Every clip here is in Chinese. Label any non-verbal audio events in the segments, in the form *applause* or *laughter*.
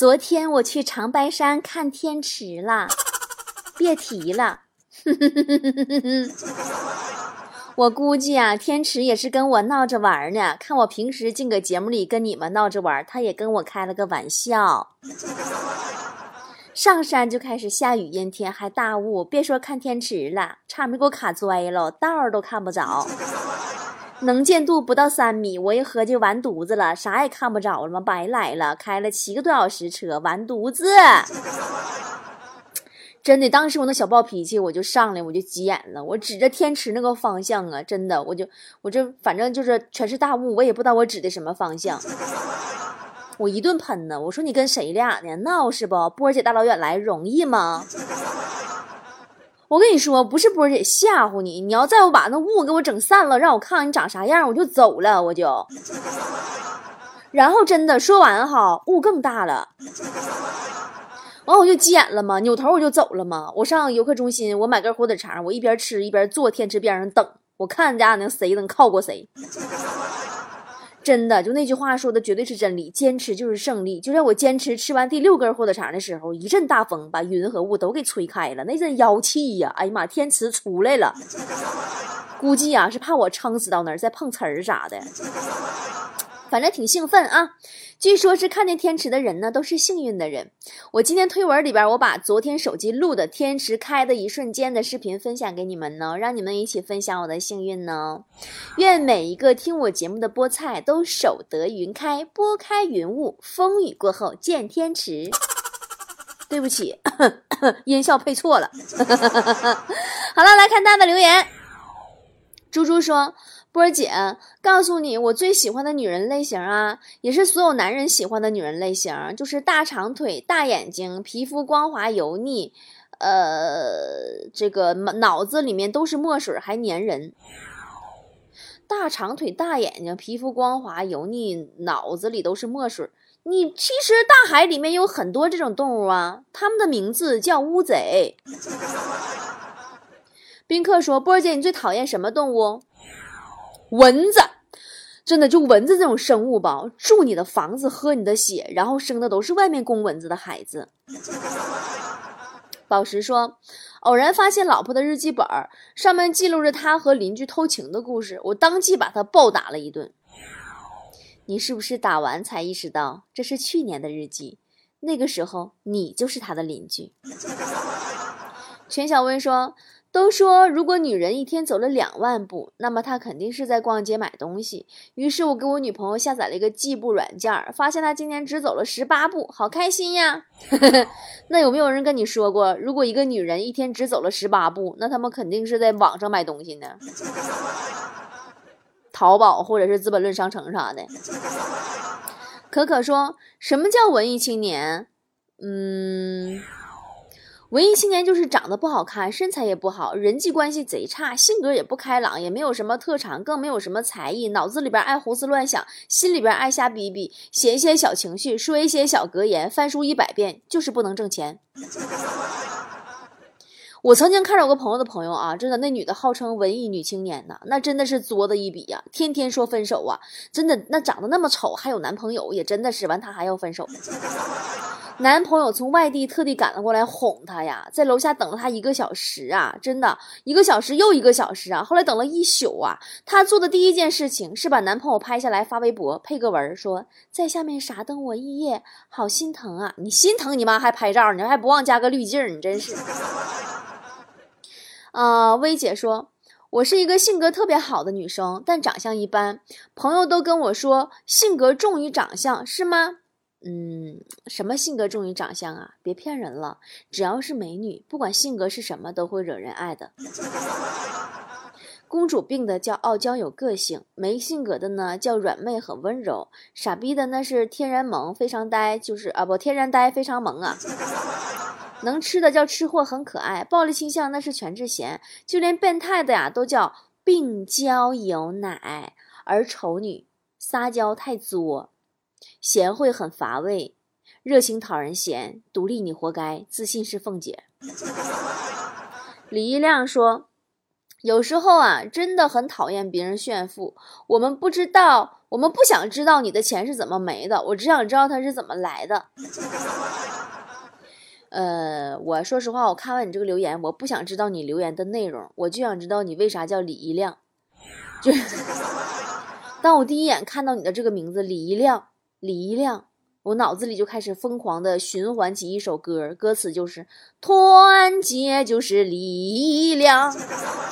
昨天我去长白山看天池了，别提了。*laughs* 我估计啊，天池也是跟我闹着玩呢。看我平时净搁节目里跟你们闹着玩，他也跟我开了个玩笑。上山就开始下雨阴天，还大雾，别说看天池了，差点给我卡拽了，道儿都看不着。能见度不到三米，我一合计完犊子了，啥也看不着了吗？白来了，开了七个多小时车，完犊子！*laughs* 真的，当时我那小暴脾气我就上来，我就急眼了，我指着天池那个方向啊，真的，我就我这反正就是全是大雾，我也不知道我指的什么方向，我一顿喷呢，我说你跟谁俩呢？闹是不？波姐大老远来容易吗？我跟你说，不是波姐吓唬你，你要再不把那雾给我整散了，让我看看你长啥样，我就走了，我就。然后真的说完哈，雾更大了，完我就急眼了嘛，扭头我就走了嘛。我上游客中心，我买根火腿肠，我一边吃一边坐天池边上等，我看家能谁能靠过谁。真的，就那句话说的绝对是真理，坚持就是胜利。就在我坚持吃完第六根火腿肠的时候，一阵大风把云和雾都给吹开了，那阵妖气呀！哎呀妈，天池出来了，*laughs* 估计啊是怕我撑死到那儿再碰瓷儿啥的。反正挺兴奋啊！据说是看见天池的人呢，都是幸运的人。我今天推文里边，我把昨天手机录的天池开的一瞬间的视频分享给你们呢，让你们一起分享我的幸运呢。愿每一个听我节目的菠菜都守得云开，拨开云雾，风雨过后见天池。对不起，*coughs* 音效配错了。*laughs* 好了，来看大家的留言。猪猪说。波儿姐，告诉你，我最喜欢的女人类型啊，也是所有男人喜欢的女人类型，就是大长腿、大眼睛、皮肤光滑油腻，呃，这个脑子里面都是墨水还粘人。大长腿、大眼睛、皮肤光滑油腻，脑子里都是墨水。你其实大海里面有很多这种动物啊，它们的名字叫乌贼。*laughs* 宾客说：“波儿姐，你最讨厌什么动物？”蚊子，真的就蚊子这种生物吧，住你的房子，喝你的血，然后生的都是外面供蚊子的孩子。*laughs* 宝石说，偶然发现老婆的日记本，上面记录着他和邻居偷情的故事，我当即把他暴打了一顿。你是不是打完才意识到这是去年的日记？那个时候你就是他的邻居。全小薇说。都说，如果女人一天走了两万步，那么她肯定是在逛街买东西。于是我给我女朋友下载了一个计步软件，发现她今天只走了十八步，好开心呀！*laughs* 那有没有人跟你说过，如果一个女人一天只走了十八步，那他们肯定是在网上买东西呢？*laughs* 淘宝或者是资本论商城啥的。可可说什么叫文艺青年？嗯。文艺青年就是长得不好看，身材也不好，人际关系贼差，性格也不开朗，也没有什么特长，更没有什么才艺，脑子里边爱胡思乱想，心里边爱瞎逼逼，写一些小情绪，说一些小格言，翻书一百遍，就是不能挣钱。*laughs* 我曾经看着我个朋友的朋友啊，真的那女的号称文艺女青年呐，那真的是作的一笔呀，天天说分手啊，真的那长得那么丑还有男朋友，也真的是完她还要分手。男朋友从外地特地赶了过来哄她呀，在楼下等了她一个小时啊，真的一个小时又一个小时啊，后来等了一宿啊。她做的第一件事情是把男朋友拍下来发微博，配个文说在下面傻等我一夜，好心疼啊！你心疼你妈还拍照，你还不忘加个滤镜，你真是。啊，*laughs* 薇姐说，我是一个性格特别好的女生，但长相一般，朋友都跟我说性格重于长相，是吗？嗯，什么性格重于长相啊？别骗人了，只要是美女，不管性格是什么，都会惹人爱的。*laughs* 公主病的叫傲娇有个性，没性格的呢叫软妹很温柔，傻逼的那是天然萌非常呆，就是啊不天然呆非常萌啊。能吃的叫吃货很可爱，暴力倾向那是全智贤，就连变态的呀都叫病娇有奶，而丑女撒娇太作。贤惠很乏味，热情讨人嫌，独立你活该，自信是凤姐。*laughs* 李一亮说：“有时候啊，真的很讨厌别人炫富。我们不知道，我们不想知道你的钱是怎么没的，我只想知道它是怎么来的。*laughs* 呃，我说实话，我看完你这个留言，我不想知道你留言的内容，我就想知道你为啥叫李一亮。*laughs* 就当我第一眼看到你的这个名字李一亮，李一亮。我脑子里就开始疯狂的循环起一首歌，歌词就是“团结就是力量，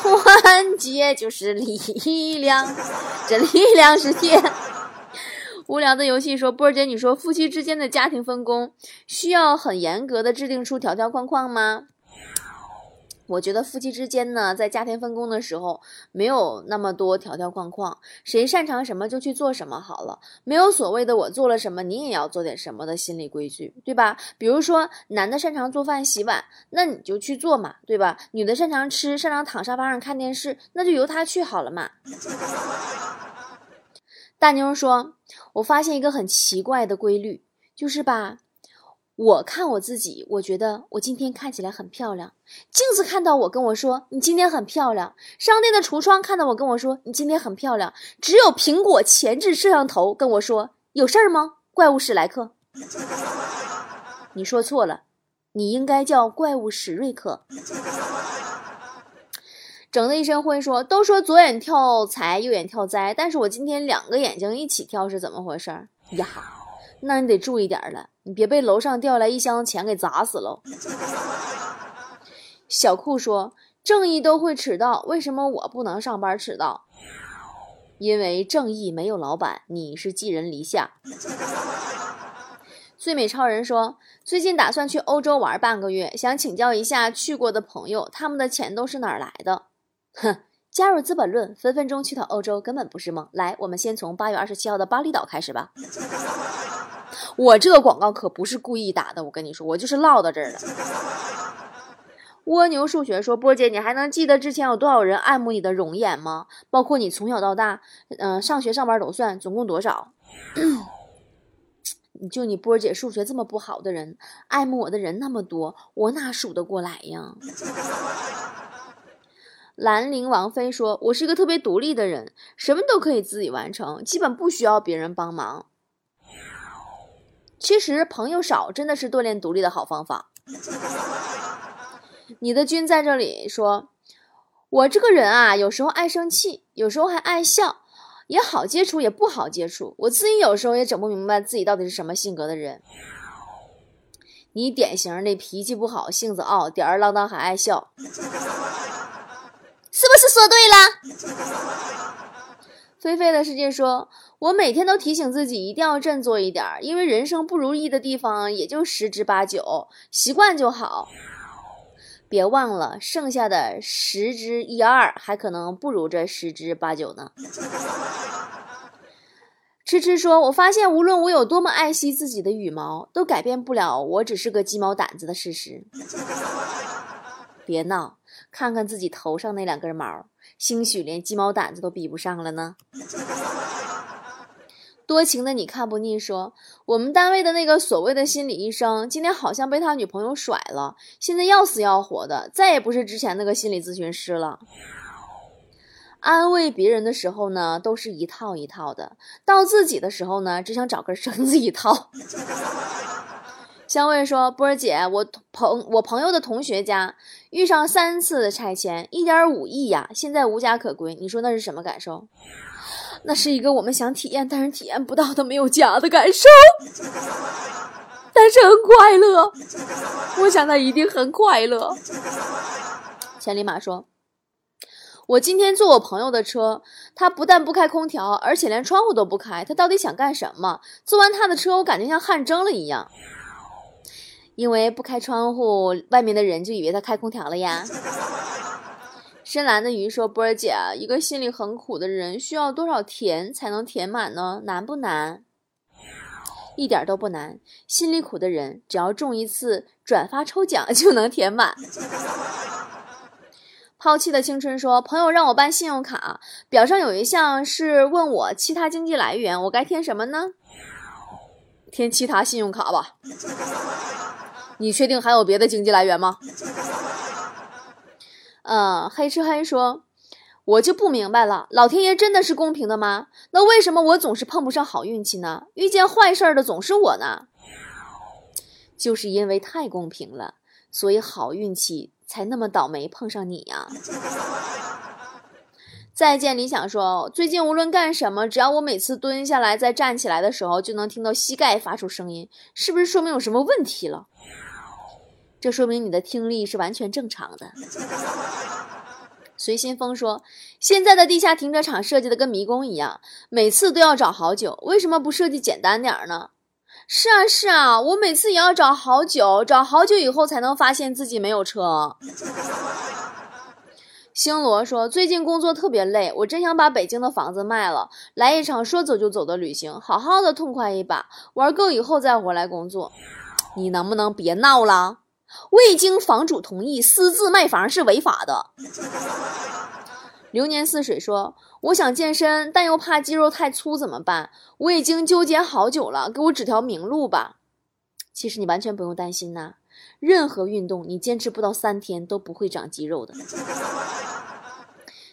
团结就是力量，这力量是天”。无聊的游戏说：“波儿姐，你说夫妻之间的家庭分工需要很严格的制定出条条框框吗？”我觉得夫妻之间呢，在家庭分工的时候，没有那么多条条框框，谁擅长什么就去做什么好了，没有所谓的我做了什么，你也要做点什么的心理规矩，对吧？比如说，男的擅长做饭洗碗，那你就去做嘛，对吧？女的擅长吃，擅长躺沙发上看电视，那就由她去好了嘛。大妞说：“我发现一个很奇怪的规律，就是吧。”我看我自己，我觉得我今天看起来很漂亮。镜子看到我跟我说：“你今天很漂亮。”商店的橱窗看到我跟我说：“你今天很漂亮。”只有苹果前置摄像头跟我说：“有事儿吗？”怪物史莱克，*laughs* 你说错了，你应该叫怪物史瑞克。整的一身灰，说都说左眼跳财，右眼跳灾，但是我今天两个眼睛一起跳是怎么回事呀？那你得注意点了。你别被楼上掉来一箱钱给砸死了。小酷说：“正义都会迟到，为什么我不能上班迟到？因为正义没有老板，你是寄人篱下。”最美超人说：“最近打算去欧洲玩半个月，想请教一下去过的朋友，他们的钱都是哪儿来的？”哼，加入《资本论》，分分钟去趟欧洲根本不是梦。来，我们先从八月二十七号的巴厘岛开始吧。我这个广告可不是故意打的，我跟你说，我就是落到这儿了。*laughs* 蜗牛数学说：“波姐，你还能记得之前有多少人爱慕你的容颜吗？包括你从小到大，嗯，上学上班都算，总共多少？*coughs* 就你波姐数学这么不好的人，爱慕我的人那么多，我哪数得过来呀？” *laughs* 兰陵王妃说：“我是一个特别独立的人，什么都可以自己完成，基本不需要别人帮忙。”其实朋友少真的是锻炼独立的好方法。你的君在这里说，我这个人啊，有时候爱生气，有时候还爱笑，也好接触，也不好接触。我自己有时候也整不明白自己到底是什么性格的人。你典型的脾气不好，性子傲，吊儿郎当，还爱笑，*laughs* 是不是说对了？菲菲的世界说。我每天都提醒自己一定要振作一点，因为人生不如意的地方也就十之八九，习惯就好。别忘了，剩下的十之一二还可能不如这十之八九呢。痴痴说：“我发现，无论我有多么爱惜自己的羽毛，都改变不了我只是个鸡毛掸子的事实。*laughs* ”别闹，看看自己头上那两根毛，兴许连鸡毛掸子都比不上了呢。*laughs* 多情的你看不腻，说我们单位的那个所谓的心理医生，今天好像被他女朋友甩了，现在要死要活的，再也不是之前那个心理咨询师了。安慰别人的时候呢，都是一套一套的；到自己的时候呢，只想找根绳子一套。香味说：“波儿姐，我朋我朋友的同学家遇上三次拆迁，一点五亿呀，现在无家可归，你说那是什么感受？”那是一个我们想体验但是体验不到的没有家的感受，但是很快乐。我想他一定很快乐。千里马说：“我今天坐我朋友的车，他不但不开空调，而且连窗户都不开。他到底想干什么？坐完他的车，我感觉像汗蒸了一样。因为不开窗户，外面的人就以为他开空调了呀。”深蓝的鱼说：“波儿姐，一个心里很苦的人，需要多少甜才能填满呢？难不难？一点都不难。心里苦的人，只要中一次转发抽奖就能填满。”抛弃的青春说：“朋友让我办信用卡，表上有一项是问我其他经济来源，我该填什么呢？填其他信用卡吧。你确定还有别的经济来源吗？”嗯，*laughs* 黑吃黑说，我就不明白了，老天爷真的是公平的吗？那为什么我总是碰不上好运气呢？遇见坏事儿的总是我呢？就是因为太公平了，所以好运气才那么倒霉碰上你呀。*laughs* 再见，理想说，最近无论干什么，只要我每次蹲下来再站起来的时候，就能听到膝盖发出声音，是不是说明有什么问题了？这说明你的听力是完全正常的。随心风说，现在的地下停车场设计的跟迷宫一样，每次都要找好久，为什么不设计简单点儿呢？是啊，是啊，我每次也要找好久，找好久以后才能发现自己没有车。星罗说：“最近工作特别累，我真想把北京的房子卖了，来一场说走就走的旅行，好好的痛快一把，玩够以后再回来工作。你能不能别闹了？未经房主同意私自卖房是违法的。”流年似水说：“我想健身，但又怕肌肉太粗，怎么办？我已经纠结好久了，给我指条明路吧。”其实你完全不用担心呐，任何运动你坚持不到三天都不会长肌肉的。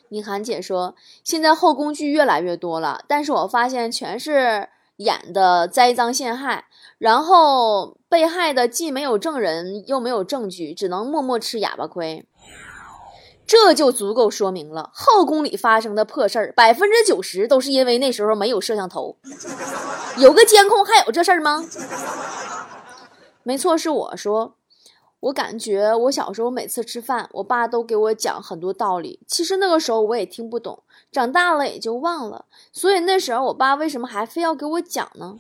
你涵姐说，现在后宫剧越来越多了，但是我发现全是演的栽赃陷害，然后被害的既没有证人，又没有证据，只能默默吃哑巴亏。这就足够说明了后宫里发生的破事儿，百分之九十都是因为那时候没有摄像头，有个监控还有这事儿吗？没错，是我说。我感觉我小时候每次吃饭，我爸都给我讲很多道理。其实那个时候我也听不懂，长大了也就忘了。所以那时候我爸为什么还非要给我讲呢？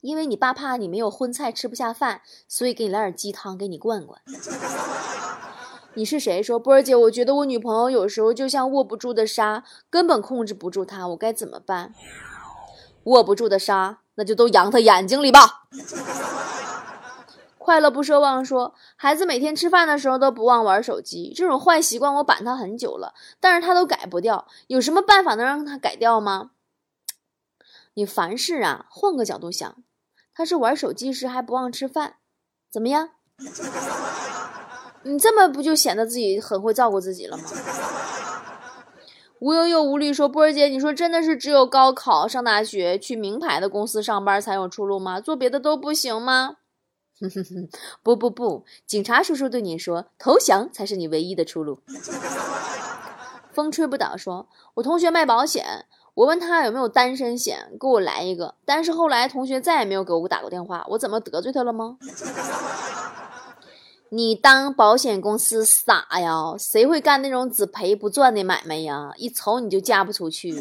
因为你爸怕你没有荤菜吃不下饭，所以给你来点鸡汤给你灌灌。*laughs* 你是谁？说波儿姐，我觉得我女朋友有时候就像握不住的沙，根本控制不住她，我该怎么办？握不住的沙，那就都扬她眼睛里吧。*laughs* 快乐不奢望说，孩子每天吃饭的时候都不忘玩手机，这种坏习惯我板他很久了，但是他都改不掉。有什么办法能让他改掉吗？你凡事啊，换个角度想，他是玩手机时还不忘吃饭，怎么样？你这么不就显得自己很会照顾自己了吗？无忧又无虑说，波儿姐，你说真的是只有高考、上大学、去名牌的公司上班才有出路吗？做别的都不行吗？*laughs* 不不不，警察叔叔对你说，投降才是你唯一的出路。*laughs* 风吹不倒说，我同学卖保险，我问他有没有单身险，给我来一个。但是后来同学再也没有给我打过电话，我怎么得罪他了吗？*laughs* 你当保险公司傻呀？谁会干那种只赔不赚的买卖呀？一瞅你就嫁不出去。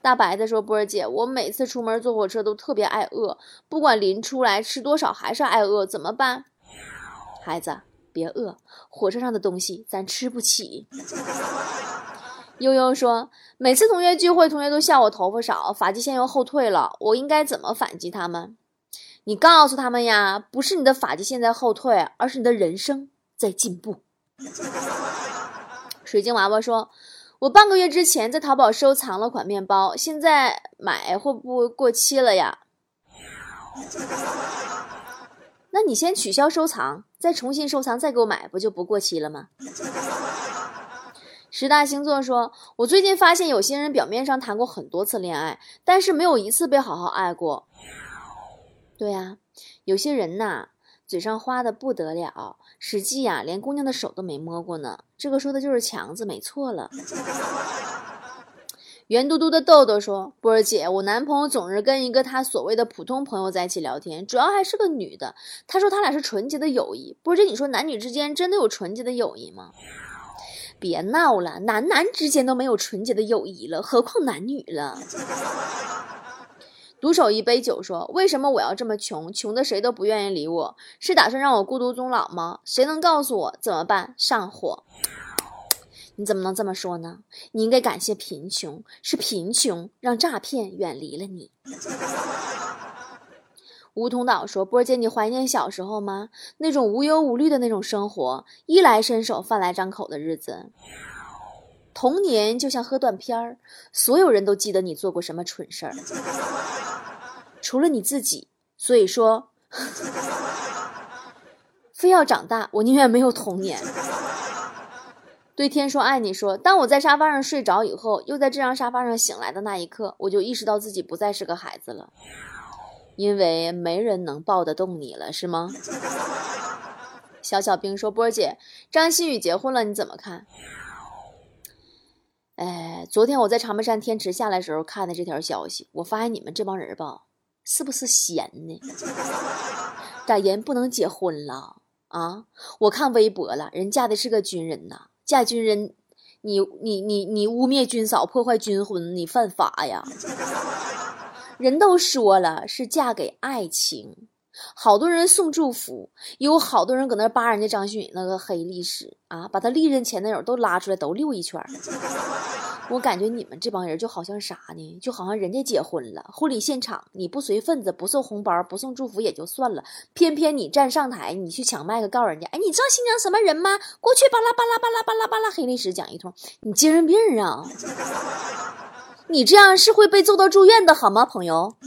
大白的说：“波儿姐，我每次出门坐火车都特别爱饿，不管临出来吃多少还是爱饿，怎么办？孩子，别饿，火车上的东西咱吃不起。”悠悠说：“每次同学聚会，同学都笑我头发少，发际线又后退了，我应该怎么反击他们？你告诉他们呀，不是你的发际线在后退，而是你的人生在进步。”水晶娃娃说。我半个月之前在淘宝收藏了款面包，现在买会不会过期了呀？*laughs* 那你先取消收藏，再重新收藏，再给我买，不就不过期了吗？十大星座说，我最近发现有些人表面上谈过很多次恋爱，但是没有一次被好好爱过。对呀，有些人呐。嘴上花的不得了，实际呀，连姑娘的手都没摸过呢。这个说的就是强子，没错了。圆嘟嘟的豆豆说：“波儿姐，我男朋友总是跟一个他所谓的普通朋友在一起聊天，主要还是个女的。他说他俩是纯洁的友谊。波儿姐，你说男女之间真的有纯洁的友谊吗？别闹了，男男之间都没有纯洁的友谊了，何况男女了。”独守一杯酒，说：“为什么我要这么穷？穷的谁都不愿意理我，是打算让我孤独终老吗？谁能告诉我怎么办？上火？你怎么能这么说呢？你应该感谢贫穷，是贫穷让诈骗远离了你。”梧桐岛说：“波姐，你怀念小时候吗？那种无忧无虑的那种生活，衣来伸手、饭来张口的日子。童年就像喝断片儿，所有人都记得你做过什么蠢事儿。*laughs* ”除了你自己，所以说，*laughs* 非要长大，我宁愿没有童年。对天说爱你说，当我在沙发上睡着以后，又在这张沙发上醒来的那一刻，我就意识到自己不再是个孩子了，因为没人能抱得动你了，是吗？*laughs* 小小兵说：“波儿姐，张馨予结婚了，你怎么看？”哎，昨天我在长白山天池下来的时候看的这条消息，我发现你们这帮人吧，是不是闲呢？*laughs* 咋人不能结婚了啊？我看微博了，人嫁的是个军人呐。嫁军人，你你你你污蔑军嫂，破坏军婚，你犯法呀！人都说了是嫁给爱情，好多人送祝福，有好多人搁那扒人家张馨予那个黑历史啊，把她历任前男友都拉出来都溜一圈。*laughs* 我感觉你们这帮人就好像啥呢？就好像人家结婚了，婚礼现场你不随份子，不送红包，不送祝福也就算了，偏偏你站上台，你去抢麦克告诉人家，哎，你知道新娘什么人吗？过去巴拉巴拉巴拉巴拉巴拉黑历史讲一通，你精神病啊！你这样是会被揍到住院的好吗，朋友？*laughs*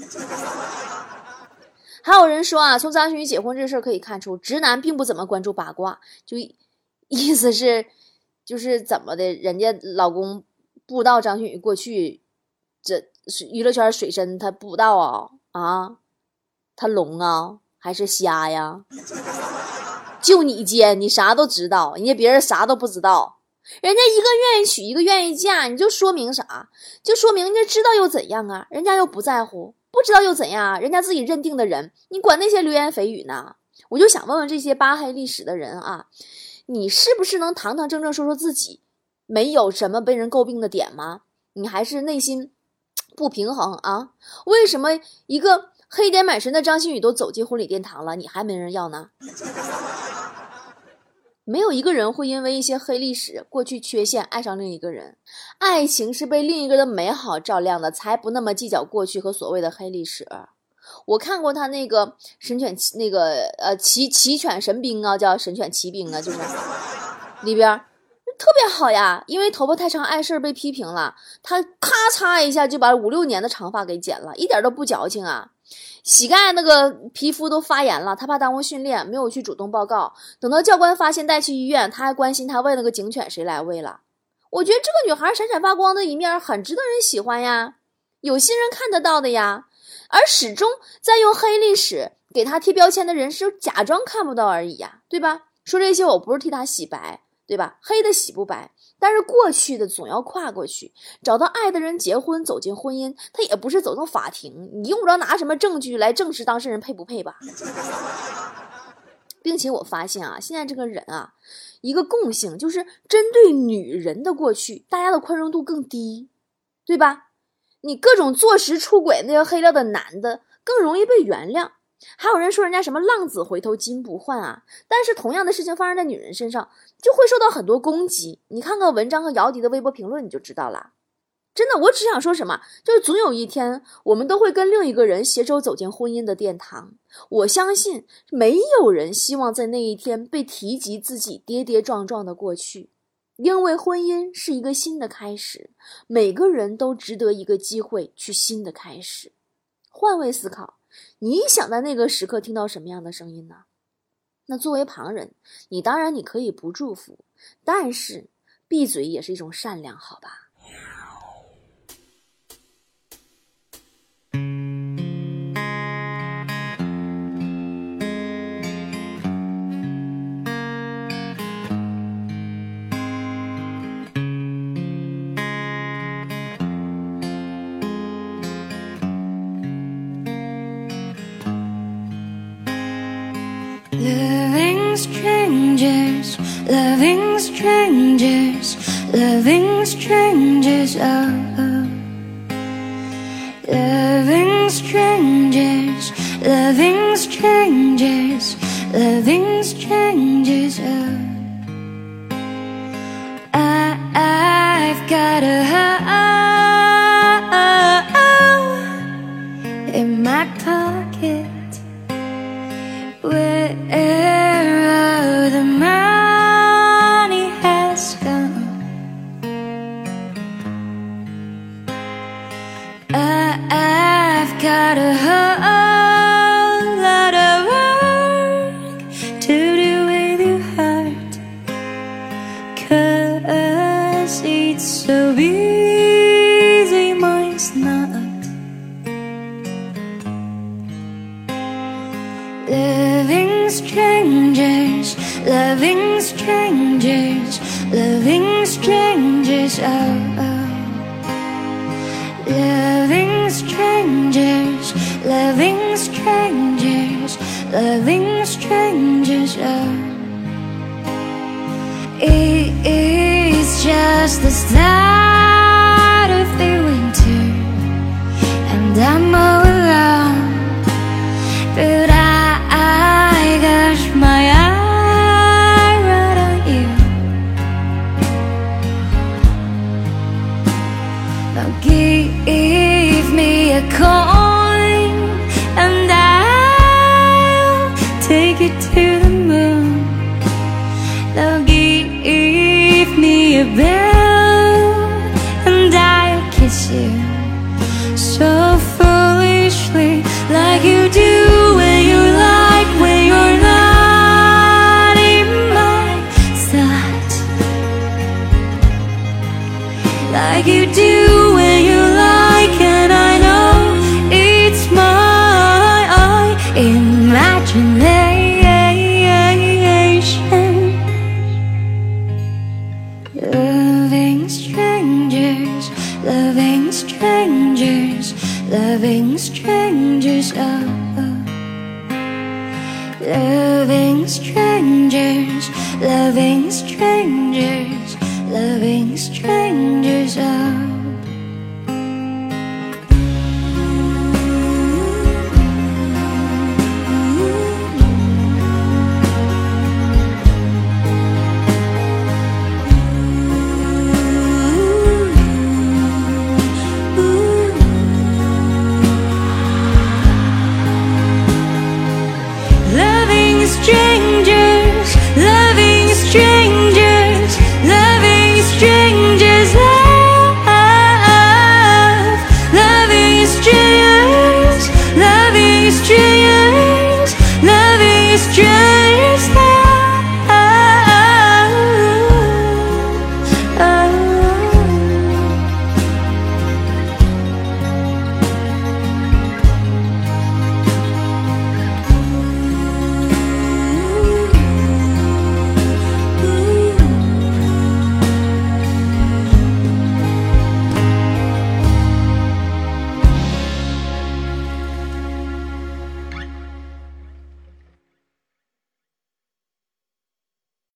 还有人说啊，从张馨予结婚这事儿可以看出，直男并不怎么关注八卦，就意思是，就是怎么的，人家老公。不知道张馨予过去，这娱乐圈水深，他不知道啊啊，他聋啊还是瞎呀？*laughs* 就你奸，你啥都知道，人家别人啥都不知道，人家一个愿意娶，一个愿意嫁，你就说明啥？就说明人家知道又怎样啊？人家又不在乎，不知道又怎样啊？人家自己认定的人，你管那些流言蜚语呢？我就想问问这些扒黑历史的人啊，你是不是能堂堂正正说说自己？没有什么被人诟病的点吗？你还是内心不平衡啊？为什么一个黑点满身的张馨予都走进婚礼殿堂了，你还没人要呢？没有一个人会因为一些黑历史、过去缺陷爱上另一个人。爱情是被另一个的美好照亮的，才不那么计较过去和所谓的黑历史。我看过他那个神犬那个呃奇奇犬神兵啊，叫神犬奇兵啊，就是里边。特别好呀，因为头发太长碍事儿被批评了，他咔嚓一下就把五六年的长发给剪了，一点都不矫情啊。膝盖那个皮肤都发炎了，他怕耽误训练，没有去主动报告。等到教官发现带去医院，他还关心他喂那个警犬谁来喂了。我觉得这个女孩闪闪发光的一面很值得人喜欢呀，有心人看得到的呀。而始终在用黑历史给他贴标签的人是假装看不到而已呀，对吧？说这些我不是替他洗白。对吧？黑的洗不白，但是过去的总要跨过去，找到爱的人结婚，走进婚姻，他也不是走进法庭，你用不着拿什么证据来证实当事人配不配吧？*laughs* 并且我发现啊，现在这个人啊，一个共性就是针对女人的过去，大家的宽容度更低，对吧？你各种坐实出轨那个黑料的男的更容易被原谅。还有人说人家什么浪子回头金不换啊？但是同样的事情发生在女人身上，就会受到很多攻击。你看看文章和姚笛的微博评论，你就知道了。真的，我只想说什么，就是总有一天，我们都会跟另一个人携手走进婚姻的殿堂。我相信，没有人希望在那一天被提及自己跌跌撞撞的过去，因为婚姻是一个新的开始，每个人都值得一个机会去新的开始。换位思考。你想在那个时刻听到什么样的声音呢？那作为旁人，你当然你可以不祝福，但是闭嘴也是一种善良，好吧 Loving's changes, loving's changes. Loving's strangers, loving strangers, loving strangers, oh, oh. Loving strangers, loving strangers, loving strangers, oh. It's just the start of the winter, and I'm. call loving strangers, loving strangers. Oh, oh. Loving strangers, loving strangers, loving strangers. Oh.